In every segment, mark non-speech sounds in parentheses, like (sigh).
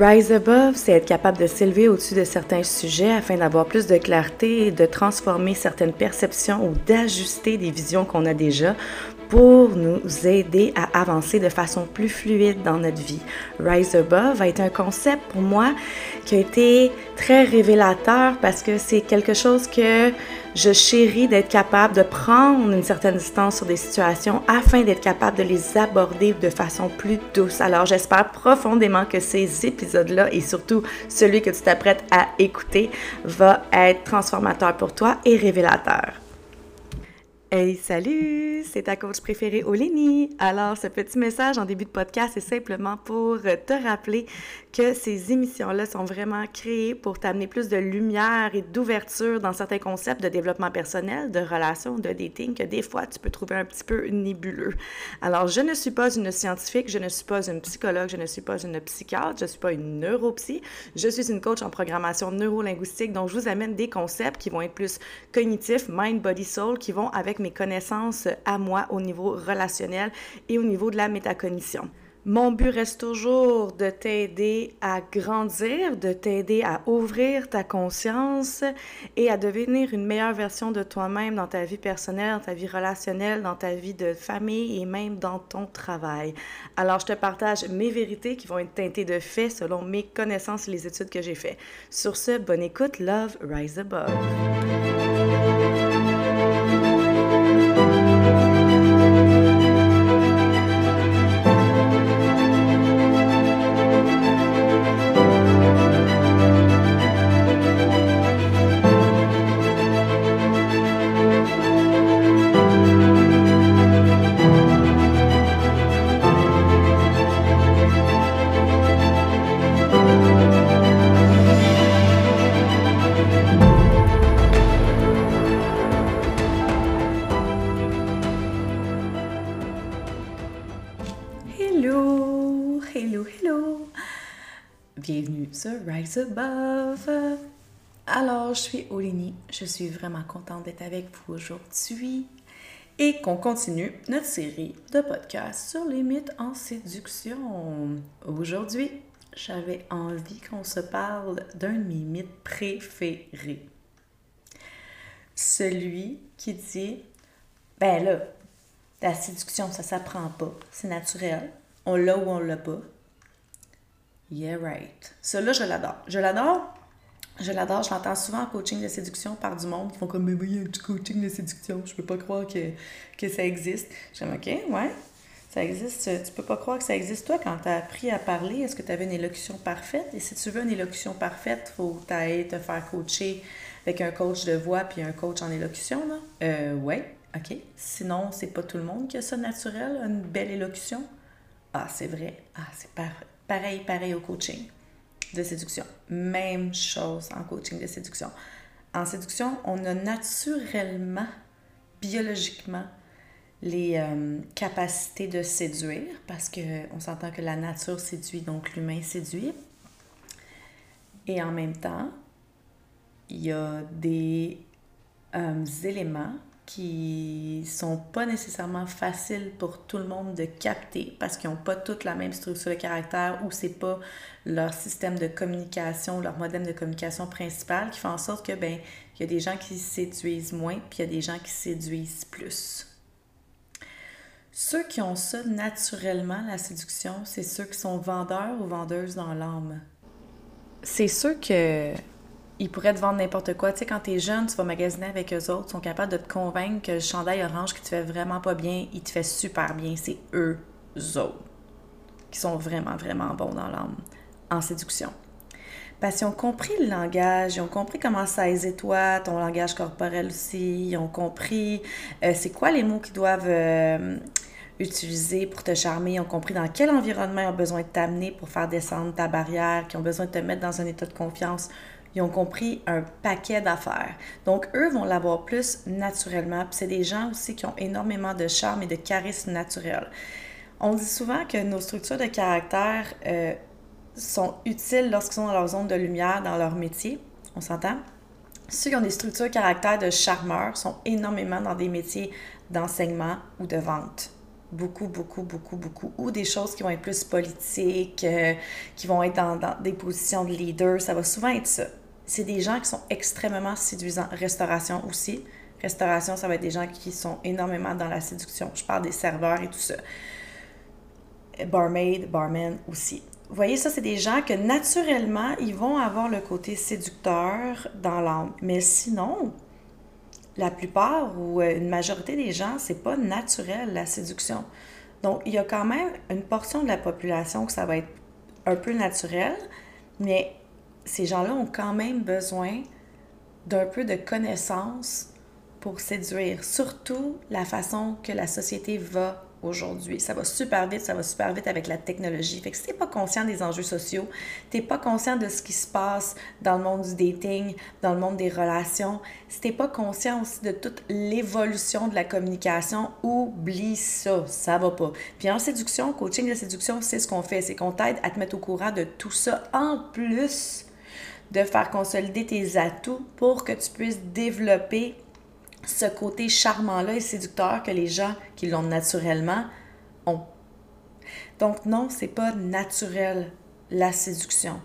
Rise above, c'est être capable de s'élever au-dessus de certains sujets afin d'avoir plus de clarté et de transformer certaines perceptions ou d'ajuster des visions qu'on a déjà pour nous aider à avancer de façon plus fluide dans notre vie. Rise Above a été un concept pour moi qui a été très révélateur parce que c'est quelque chose que je chéris d'être capable de prendre une certaine distance sur des situations afin d'être capable de les aborder de façon plus douce. Alors j'espère profondément que ces épisodes-là et surtout celui que tu t'apprêtes à écouter va être transformateur pour toi et révélateur. Hey, salut! C'est ta coach préférée, Olénie. Alors, ce petit message en début de podcast est simplement pour te rappeler que ces émissions-là sont vraiment créées pour t'amener plus de lumière et d'ouverture dans certains concepts de développement personnel, de relations, de dating, que des fois, tu peux trouver un petit peu nébuleux. Alors, je ne suis pas une scientifique, je ne suis pas une psychologue, je ne suis pas une psychiatre, je ne suis pas une neuropsy, je suis une coach en programmation neurolinguistique, donc je vous amène des concepts qui vont être plus cognitifs, mind, body, soul, qui vont avec mes connaissances à moi au niveau relationnel et au niveau de la métacognition. Mon but reste toujours de t'aider à grandir, de t'aider à ouvrir ta conscience et à devenir une meilleure version de toi-même dans ta vie personnelle, dans ta vie relationnelle, dans ta vie de famille et même dans ton travail. Alors, je te partage mes vérités qui vont être teintées de faits selon mes connaissances et les études que j'ai faites. Sur ce, bonne écoute, love, rise above. Alors, je suis Olini, je suis vraiment contente d'être avec vous aujourd'hui et qu'on continue notre série de podcasts sur les mythes en séduction. Aujourd'hui, j'avais envie qu'on se parle d'un de mes mythes préférés. Celui qui dit, ben là, la séduction, ça s'apprend pas, c'est naturel, on l'a ou on l'a pas. Yeah, right. Celui-là, je l'adore. Je l'adore. Je l'adore. Je l'entends souvent en coaching de séduction par du monde qui font comme, mais oui, il y a du coaching de séduction. Je peux pas croire que, que ça existe. J'aime, OK, ouais. Ça existe. Tu peux pas croire que ça existe. Toi, quand tu as appris à parler, est-ce que tu avais une élocution parfaite? Et si tu veux une élocution parfaite, faut que te faire coacher avec un coach de voix puis un coach en élocution, là? Euh, ouais, OK. Sinon, c'est pas tout le monde qui a ça naturel, une belle élocution? Ah, c'est vrai. Ah, c'est parfait. Pareil, pareil au coaching de séduction. Même chose en coaching de séduction. En séduction, on a naturellement, biologiquement, les euh, capacités de séduire parce qu'on s'entend que la nature séduit, donc l'humain séduit. Et en même temps, il y a des euh, éléments qui sont pas nécessairement faciles pour tout le monde de capter parce qu'ils n'ont pas toute la même structure de caractère ou c'est pas leur système de communication, leur modèle de communication principal qui fait en sorte que ben il y a des gens qui séduisent moins puis il y a des gens qui séduisent plus. Ceux qui ont ça naturellement, la séduction, c'est ceux qui sont vendeurs ou vendeuses dans l'âme. C'est ceux que ils pourraient te vendre n'importe quoi. Tu sais, quand t'es jeune, tu vas magasiner avec eux autres, ils sont capables de te convaincre que le chandail orange qui te fait vraiment pas bien, il te fait super bien. C'est eux autres qui sont vraiment, vraiment bons dans l'âme, en séduction. Parce qu'ils ont compris le langage, ils ont compris comment ça aise toi, ton langage corporel aussi, ils ont compris euh, c'est quoi les mots qu'ils doivent euh, utiliser pour te charmer, ils ont compris dans quel environnement ils ont besoin de t'amener pour faire descendre ta barrière, qui ont besoin de te mettre dans un état de confiance ils ont compris un paquet d'affaires. Donc, eux vont l'avoir plus naturellement. C'est des gens aussi qui ont énormément de charme et de charisme naturel. On dit souvent que nos structures de caractère euh, sont utiles lorsqu'ils sont dans leur zone de lumière, dans leur métier. On s'entend? Ceux qui ont des structures de caractère de charmeur sont énormément dans des métiers d'enseignement ou de vente. Beaucoup, beaucoup, beaucoup, beaucoup. Ou des choses qui vont être plus politiques, euh, qui vont être dans, dans, des positions de leader. Ça va souvent être ça. C'est des gens qui sont extrêmement séduisants. Restauration aussi. Restauration, ça va être des gens qui sont énormément dans la séduction. Je parle des serveurs et tout ça. Barmaid, barman aussi. Vous voyez, ça, c'est des gens que naturellement, ils vont avoir le côté séducteur dans l'âme. Mais sinon, la plupart ou euh, une majorité des gens, c'est pas naturel la séduction. Donc, il y a quand même une portion de la population que ça va être un peu naturel, mais ces gens-là ont quand même besoin d'un peu de connaissances pour séduire, surtout la façon que la société va aujourd'hui. Ça va super vite, ça va super vite avec la technologie. Fait que si t'es pas conscient des enjeux sociaux, t'es pas conscient de ce qui se passe dans le monde du dating, dans le monde des relations, si t'es pas conscient aussi de toute l'évolution de la communication, oublie ça, ça va pas. Puis en séduction, coaching de séduction, c'est ce qu'on fait, c'est qu'on t'aide à te mettre au courant de tout ça en plus de faire consolider tes atouts pour que tu puisses développer ce côté charmant-là et séducteur que les gens qui l'ont naturellement ont. Donc non, c'est pas naturel la séduction.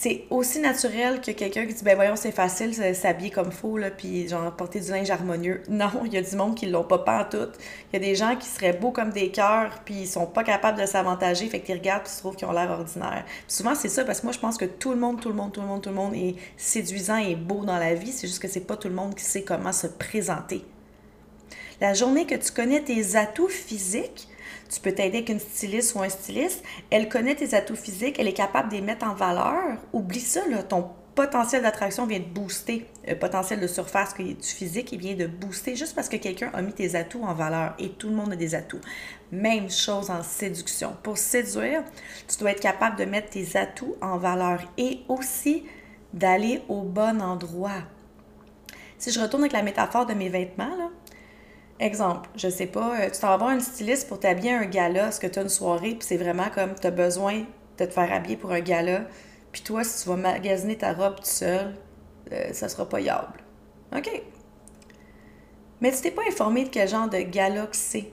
C'est aussi naturel que quelqu'un qui dit ben voyons c'est facile s'habiller comme faux là puis genre porter du linge harmonieux. (laughs) Non, il y a du monde qui l'ont pas pas en tout. Il y a des gens qui seraient beaux comme des cœurs puis ils sont pas capables de s'avantager fait qu'ils regardent puis se trouvent qu'ils ont l'air ordinaire. souvent c'est ça parce que moi je pense que tout le monde tout le monde tout le monde tout le monde est séduisant et beau dans la vie, c'est juste que c'est pas tout le monde qui sait comment se présenter. La journée que tu connais tes atouts physiques, tu peux t'aider avec une styliste ou un styliste. Elle connaît tes atouts physiques, elle est capable de les mettre en valeur. Oublie ça, là, ton potentiel d'attraction vient de booster. Le potentiel de surface du physique, il vient de booster juste parce que quelqu'un a mis tes atouts en valeur. Et tout le monde a des atouts. Même chose en séduction. Pour séduire, tu dois être capable de mettre tes atouts en valeur et aussi d'aller au bon endroit. Si je retourne avec la métaphore de mes vêtements, là, Exemple, je sais pas, euh, tu t'en vas voir une styliste pour t'habiller un gala, parce que tu as une soirée, puis c'est vraiment comme tu as besoin de te faire habiller pour un gala, puis toi, si tu vas magasiner ta robe tout seul, euh, ça sera pas yable. OK. Mais tu t'es pas informé de quel genre de gala que c'est.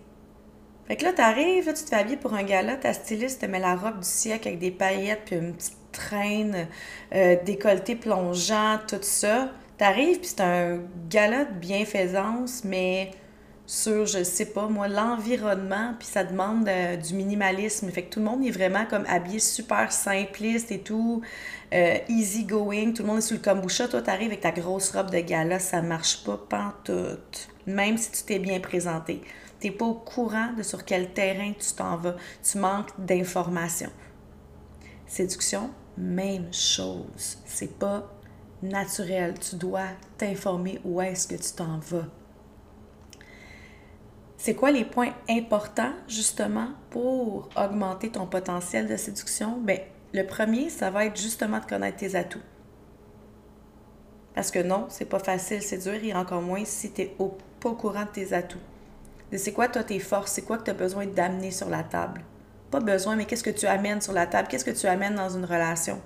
Fait que là, t'arrives, tu te fais habiller pour un gala, ta styliste te met la robe du siècle avec des paillettes, puis une petite traîne, euh, décolleté plongeant, tout ça. T'arrives, puis c'est un gala de bienfaisance, mais sur, je sais pas, moi, l'environnement, puis ça demande euh, du minimalisme. Fait que tout le monde est vraiment comme habillé super simpliste et tout, euh, easy going, tout le monde est sur le kombucha. Toi, t'arrives avec ta grosse robe de gala, ça marche pas pantoute. Même si tu t'es bien présenté. T'es pas au courant de sur quel terrain tu t'en vas. Tu manques d'informations. Séduction, même chose. C'est pas naturel. Tu dois t'informer où est-ce que tu t'en vas. C'est quoi les points importants justement pour augmenter ton potentiel de séduction? Bien, le premier, ça va être justement de connaître tes atouts. Parce que non, c'est pas facile séduire et encore moins si tu n'es pas au courant de tes atouts. C'est quoi toi tes forces? C'est quoi que tu as besoin d'amener sur la table? Pas besoin, mais qu'est-ce que tu amènes sur la table? Qu'est-ce que tu amènes dans une relation?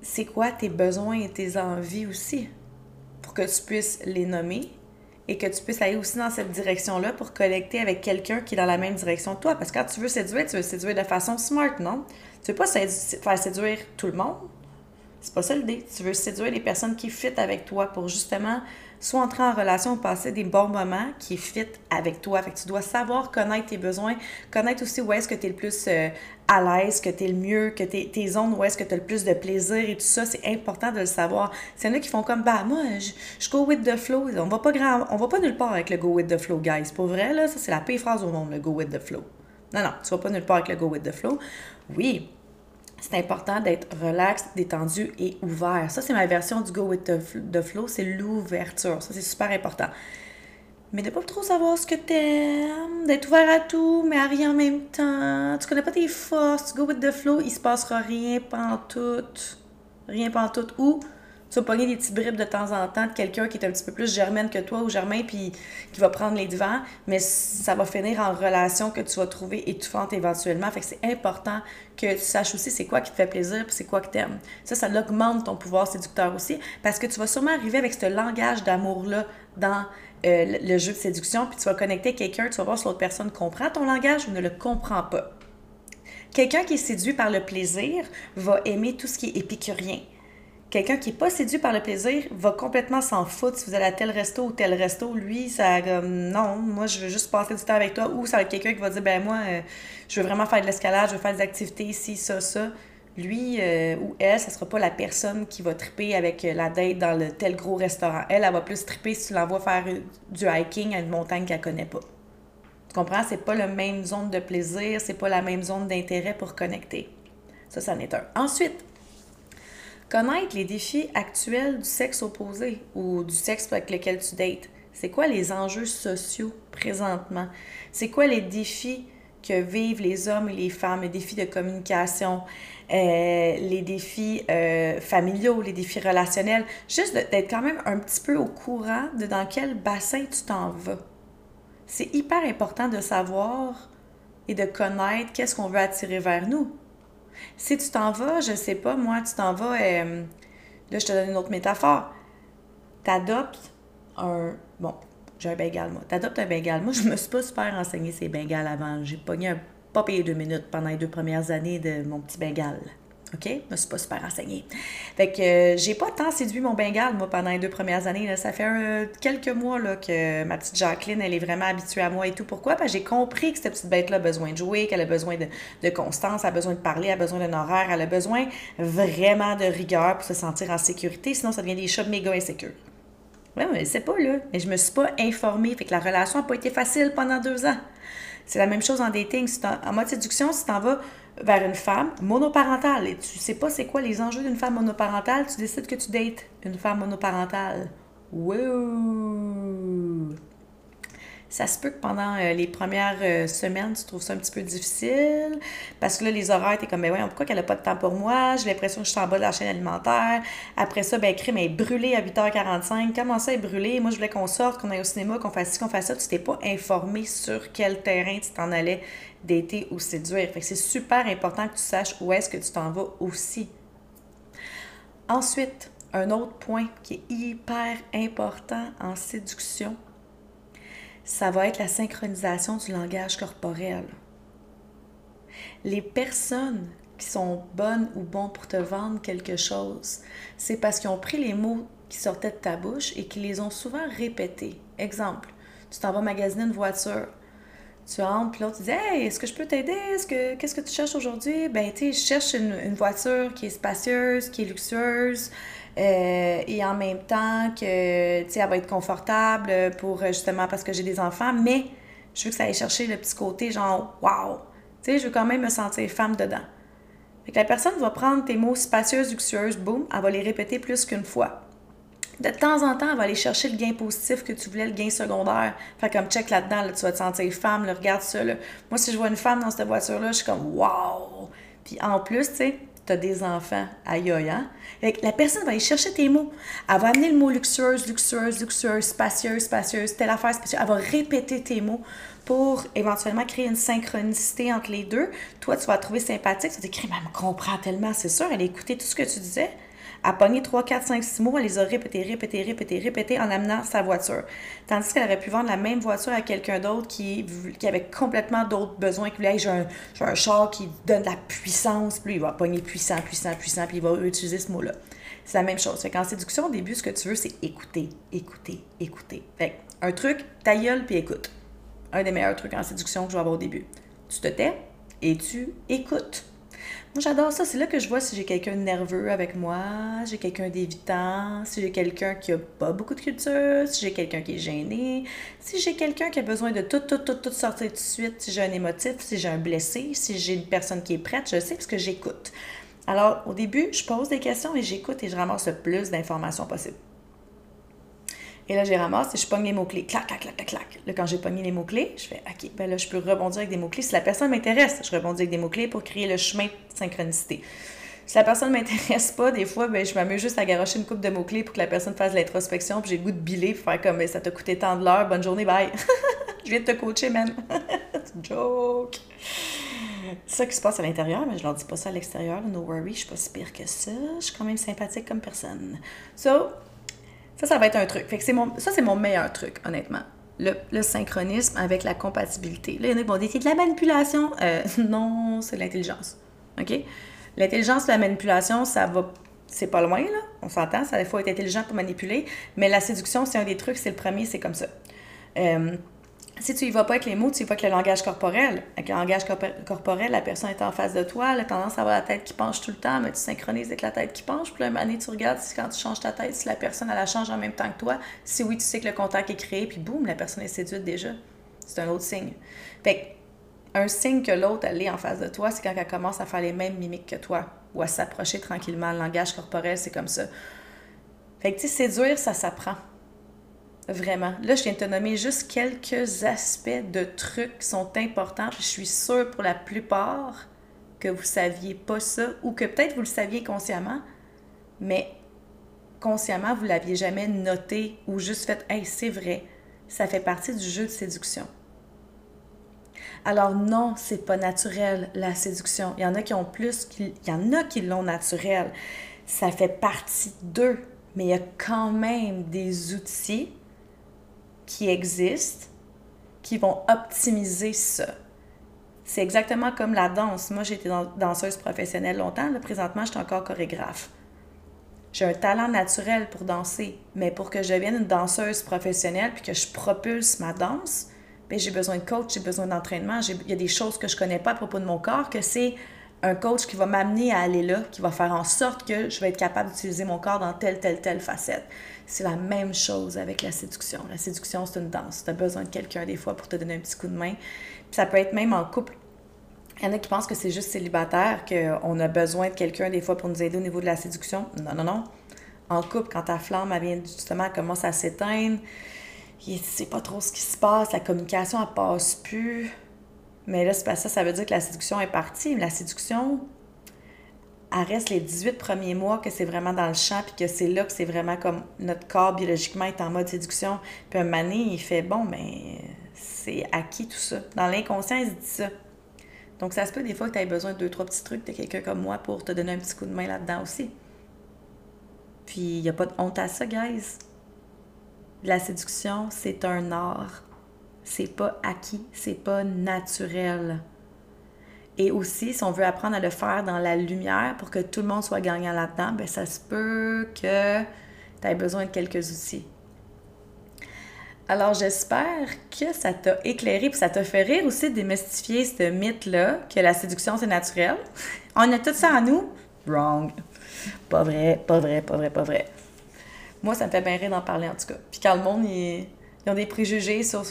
C'est quoi tes besoins et tes envies aussi? Pour que tu puisses les nommer? Et que tu puisses aller aussi dans cette direction-là pour connecter avec quelqu'un qui est dans la même direction que toi. Parce que quand tu veux séduire, tu veux séduire de façon smart, non? Tu veux pas faire séduire tout le monde? C'est pas ça l'idée. Tu veux séduire les personnes qui fit avec toi pour justement soit entrer en relation passer des bons moments qui fit avec toi. Fait que tu dois savoir connaître tes besoins, connaître aussi où est-ce que tu es le plus euh, à l'aise, que tu es le mieux, que tes, tes zones où est-ce que tu as le plus de plaisir et tout ça, c'est important de le savoir. C'est a qui font comme, bah, moi, je, je, go with the flow. On va pas on va pas nulle part avec le go with the flow, guys. Pour vrai, là, ça, c'est la pire phrase au monde, le go with the flow. Non, non, tu vas pas nulle part avec le go with the flow. Oui, c'est important d'être relax, détendu et ouvert. Ça, c'est ma version du Go with the, Flow, c'est l'ouverture. Ça, c'est super important. Mais de pas trop savoir ce que t'aimes, d'être ouvert à tout, mais à rien en même temps. Tu connais pas tes forces, go with the flow, il se passera rien pantoute. Rien pantoute. Ou tu vas pogner des petits bribes de temps en temps de quelqu'un qui est un petit peu plus germaine que toi ou germain, puis qui va prendre les devants, mais ça va finir en relation que tu vas trouver étouffante éventuellement. Fait que c'est important que tu saches aussi c'est quoi qui te fait plaisir, puis c'est quoi que t'aimes. Ça, ça augmente ton pouvoir séducteur aussi, parce que tu vas sûrement arriver avec ce langage d'amour-là dans euh, le jeu de séduction, puis tu vas connecter quelqu'un, tu vas voir si l'autre personne comprend ton langage ou ne le comprend pas. Quelqu'un qui est séduit par le plaisir va aimer tout ce qui est épicurien. Quelqu'un qui n'est pas séduit par le plaisir va complètement s'en foutre si vous allez à tel resto ou tel resto. Lui, ça comme non, moi je veux juste passer du temps avec toi. Ou ça va être quelqu'un qui va dire ben moi, euh, je veux vraiment faire de l'escalade, je veux faire des activités ici, ça, ça. Lui euh, ou elle, ça sera pas la personne qui va triper avec euh, la date dans le tel gros restaurant. Elle, elle va plus triper si tu l'envoies faire du hiking à une montagne qu'elle connaît pas. Tu comprends? C'est pas la même zone de plaisir, c'est pas la même zone d'intérêt pour connecter. Ça, c'en est un. Ensuite, connaître les défis actuels du sexe opposé ou du sexe avec lequel tu dates. C'est quoi les enjeux sociaux présentement? C'est quoi les défis que vivent les hommes et les femmes, les défis de communication, euh, les défis euh, familiaux, les défis relationnels, juste d'être quand même un petit peu au courant de dans quel bassin tu t'en vas. C'est hyper important de savoir et de connaître qu'est-ce qu'on veut attirer vers nous. Si tu t'en vas, je sais pas, moi, tu t'en vas, euh, là, je te donne une autre métaphore. Tu adoptes un. Bon, j'ai un bengal, moi. Tu adoptes un bengal. Moi, je me suis pas super renseigné ces bengales avant. J'ai pogné un pas payé deux minutes pendant les deux premières années de mon petit bengal. OK? Je me suis pas super renseignée. Fait que euh, j'ai pas tant séduit mon bengal, moi, pendant les deux premières années. Ça fait quelques mois là, que ma petite Jacqueline, elle est vraiment habituée à moi et tout. Pourquoi? Parce que j'ai compris que cette petite bête-là a besoin de jouer, qu'elle a besoin de, de, constance, elle a besoin de parler, elle a besoin d'un horaire, elle a besoin vraiment de rigueur pour se sentir en sécurité. Sinon, ça devient des chats méga insécures. Oui, mais c'est pas là. Mais je me suis pas informée. Fait que la relation n'a pas été facile pendant deux ans. C'est la même chose en dating. en, mode séduction, si tu t'en vas vers une femme monoparentale et tu sais pas c'est quoi les enjeux d'une femme monoparentale, tu décides que tu dates une femme monoparentale. Wouh! Ça se peut que pendant euh, les premières euh, semaines, tu trouves ça un petit peu difficile parce que là, les horaires, t'es comme, ben ouais, pourquoi qu'elle n'a pas de temps pour moi? J'ai l'impression que je suis en bas de la chaîne alimentaire. Après ça, ben, crime est brûlée à 8h45. Comment ça est brûlée? Moi, je voulais qu'on sorte, qu'on aille au cinéma, qu'on fasse ci, qu'on fasse ça. Tu t'es pas informé sur quel terrain tu t'en allais d'été ou séduire. Fait que c'est super important que tu saches où est-ce que tu t'en vas aussi. Ensuite, un autre point qui est hyper important en séduction, ça va être la synchronisation du langage corporel. Les personnes qui sont bonnes ou bons pour te vendre quelque chose, c'est parce qu'ils ont pris les mots qui sortaient de ta bouche et qu'ils les ont souvent répétés. Exemple, tu t'en vas magasiner une voiture. Tu entres, puis l'autre, tu dis Hey, est-ce que je peux t'aider? Est-ce que qu'est-ce que tu cherches aujourd'hui Ben, tu sais, je cherche une, une, voiture qui est spacieuse, qui est luxueuse, euh, et en même temps que, tu sais, elle va être confortable pour justement parce que j'ai des enfants, mais je veux que ça aille chercher le petit côté genre, wow! Tu sais, je veux quand même me sentir femme dedans. Fait que la personne va prendre tes mots spacieuses, luxueuses, boum, elle va les répéter plus qu'une fois. De temps en temps, elle va aller chercher le gain positif que tu voulais, le gain secondaire. Fait comme check là-dedans, là, tu vas te sentir femme, regarde ça. Moi, si je vois une femme dans cette voiture-là, je suis comme wow! Puis en plus, tu sais, tu as des enfants, aïe aïe, hein? la personne va aller chercher tes mots. Elle va amener le mot luxueuse, luxueuse, luxueuse, spacieuse, spacieuse, telle affaire spacieuse. Elle va répéter tes mots pour éventuellement créer une synchronicité entre les deux. Toi, tu vas trouver sympathique. Tu vas te dire, elle me comprend tellement, c'est sûr. Elle a écouté tout ce que tu disais a pogné 3, 4, 5, 6 mots, elle les a répétés, répétés, répétés, répétés en amenant sa voiture. Tandis qu'elle aurait pu vendre la même voiture à quelqu'un d'autre qui, qui avait complètement d'autres besoins, qui voulait, hey, j'ai un, un char qui donne de la puissance, puis il va pogner puissant, puissant, puissant, puis il va utiliser ce mot-là. C'est la même chose. Fait qu'en séduction, au début, ce que tu veux, c'est écouter, écouter, écouter. Fait un truc, ta gueule, puis écoute. Un des meilleurs trucs en séduction que je vais avoir au début. Tu te tais et tu écoutes. Moi, j'adore ça. C'est là que je vois si j'ai quelqu'un de nerveux avec moi, j'ai quelqu'un d'évitant, si j'ai quelqu'un qui a pas beaucoup de culture, si j'ai quelqu'un qui est gêné, si j'ai quelqu'un qui a besoin de tout, tout, tout, tout sortir tout de suite, si j'ai un émotif, si j'ai un blessé, si j'ai une personne qui est prête, je sais parce que j'écoute. Alors, au début, je pose des questions et j'écoute et je ramasse le plus d'informations possible. Et là, j'ai ramassé et je pogne les mots-clés. Clac, clac, clac, clac, clac. Là, quand j'ai pogné les mots-clés, je fais OK, ben là, je peux rebondir avec des mots-clés. Si la personne m'intéresse, je rebondis avec des mots-clés pour créer le chemin de synchronicité. Si la personne ne m'intéresse pas, des fois, ben, je m'amuse juste à garocher une coupe de mots-clés pour que la personne fasse l'introspection, puis j'ai le goût de biler, pour faire comme ben, ça t'a coûté tant de l'heure, bonne journée, bye. (laughs) je viens de te coacher, man. (laughs) Joke. C'est ça qui se passe à l'intérieur, mais je leur dis pas ça à l'extérieur. No worry, je suis pas si pire que ça. Je suis quand même sympathique comme personne. So, Ça, ça va être un truc. Fait que mon, ça, c'est mon meilleur truc, honnêtement. Le, le synchronisme avec la compatibilité. Là, il y en a qui vont dire c'est de la manipulation. Euh, (laughs) non, c'est de l'intelligence. OK? L'intelligence la manipulation, ça va. C'est pas loin, là. On s'entend, ça faut être intelligent pour manipuler. Mais la séduction, c'est un des trucs, c'est le premier, c'est comme ça. Euh, si tu y vas pas avec les mots, tu y vas avec le langage corporel. Avec le langage corporel, la personne est en face de toi, elle a tendance à avoir la tête qui penche tout le temps, mais tu synchronises avec la tête qui penche. Puis là, un tu regardes si quand tu changes ta tête, si la personne, elle la change en même temps que toi. Si oui, tu sais que le contact est créé, puis boum, la personne est séduite déjà. C'est un autre signe. Fait un signe que l'autre, elle est en face de toi, c'est quand elle commence à faire les mêmes mimiques que toi ou à s'approcher tranquillement. Le langage corporel, c'est comme ça. Fait que, tu sais, séduire, ça s'apprend. Vraiment. Là, je viens de te nommer juste quelques aspects de trucs qui sont importants. Je suis sûre pour la plupart que vous ne saviez pas ça ou que peut-être vous le saviez consciemment, mais consciemment, vous ne l'aviez jamais noté ou juste fait Hey, c'est vrai, ça fait partie du jeu de séduction. Alors non, c'est pas naturel la séduction. Il y en a qui ont plus, il y en a qui l'ont naturel. Ça fait partie d'eux, mais il y a quand même des outils qui existent qui vont optimiser ça. C'est exactement comme la danse. Moi, j'ai été danseuse professionnelle longtemps. Là, présentement, je suis encore chorégraphe. J'ai un talent naturel pour danser, mais pour que je devienne une danseuse professionnelle puis que je propulse ma danse, ben, j'ai besoin de coach, j'ai besoin d'entraînement. Il y a des choses que je connais pas à propos de mon corps que c'est un coach qui va m'amener à aller là, qui va faire en sorte que je vais être capable d'utiliser mon corps dans telle, telle, telle facette. C'est la même chose avec la séduction. La séduction, c'est une danse. Tu as besoin de quelqu'un des fois pour te donner un petit coup de main. ça peut être même en couple. Il y en a qui pensent que c'est juste célibataire, qu'on a besoin de quelqu'un des fois pour nous aider au niveau de la séduction. Non, non, non. En couple, quand ta flamme vient justement, elle commence à s'éteindre, tu sais pas trop ce qui se passe, la communication, elle passe plus mais là, c'est pas ça, ça veut dire que la séduction est partie. La séduction, elle reste les 18 premiers mois que c'est vraiment dans le champ, puis que c'est là que c'est vraiment comme notre corps biologiquement est en mode séduction. Puis un mané, il fait bon, mais ben, c'est acquis tout ça. Dans l'inconscient, il se dit ça. Donc, ça se peut des fois que tu aies besoin de deux, trois petits trucs de quelqu'un comme moi pour te donner un petit coup de main là-dedans aussi. Puis, il n'y a pas de honte à ça, guys. La séduction, c'est un art c'est pas acquis, c'est pas naturel. Et aussi, si on veut apprendre à le faire dans la lumière pour que tout le monde soit gagnant là-dedans, ben ça se peut que tu aies besoin de quelques outils. Alors, j'espère que ça t'a éclairé, puis ça t'a fait rire aussi de démystifier ce mythe-là, que la séduction, c'est naturel. (laughs) On a tout ça en nous. Wrong. Pas vrai, pas vrai, pas vrai, pas vrai. Moi, ça me fait bien rire d'en parler, en tout cas. Puis quand le monde, ils, ils ont des préjugés sur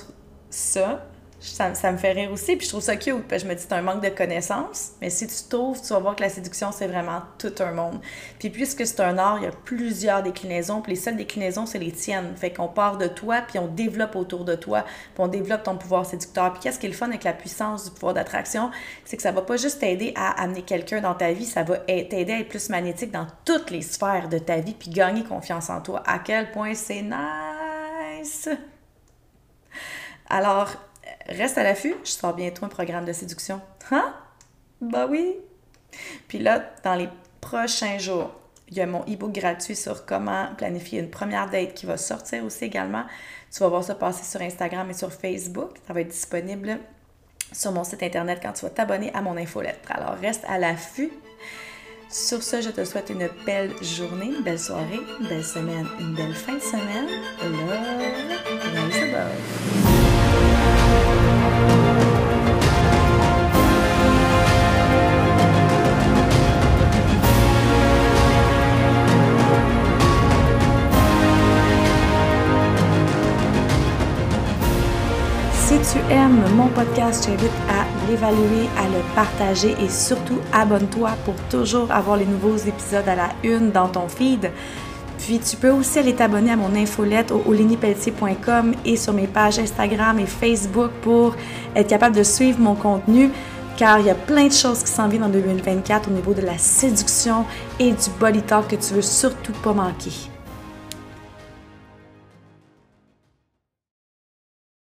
ça, ça, me fait rire aussi. Puis je trouve ça cute. Puis je me dis, c'est un manque de connaissances. Mais si tu trouves, tu vas voir que la séduction, c'est vraiment tout un monde. Puis puisque c'est un art, il y a plusieurs déclinaisons. Puis les seules déclinaisons, c'est les tiennes. Fait qu'on part de toi, puis on développe autour de toi. Puis on développe ton pouvoir séducteur. Puis qu'est-ce qui est le fun avec la puissance du pouvoir d'attraction? C'est que ça va pas juste t'aider à amener quelqu'un dans ta vie, ça va t'aider à être plus magnétique dans toutes les sphères de ta vie, puis gagner confiance en toi. À quel point c'est nice! Alors, reste à l'affût, je sors bientôt un programme de séduction. Hein? Bah oui! Puis là, dans les prochains jours, il y a mon e-book gratuit sur comment planifier une première date qui va sortir aussi également. Tu vas voir ça passer sur Instagram et sur Facebook. Ça va être disponible sur mon site internet quand tu vas t'abonner à mon infolettre. Alors reste à l'affût. Sur ce, je te souhaite une belle journée, une belle soirée, une belle semaine, une belle fin de semaine. Love, mon podcast, je t'invite à l'évaluer, à le partager et surtout abonne-toi pour toujours avoir les nouveaux épisodes à la une dans ton feed. Puis tu peux aussi aller t'abonner à mon infolette au olinipelletier.com et sur mes pages Instagram et Facebook pour être capable de suivre mon contenu car il y a plein de choses qui s'en viennent en 2024 au niveau de la séduction et du body talk que tu veux surtout pas manquer.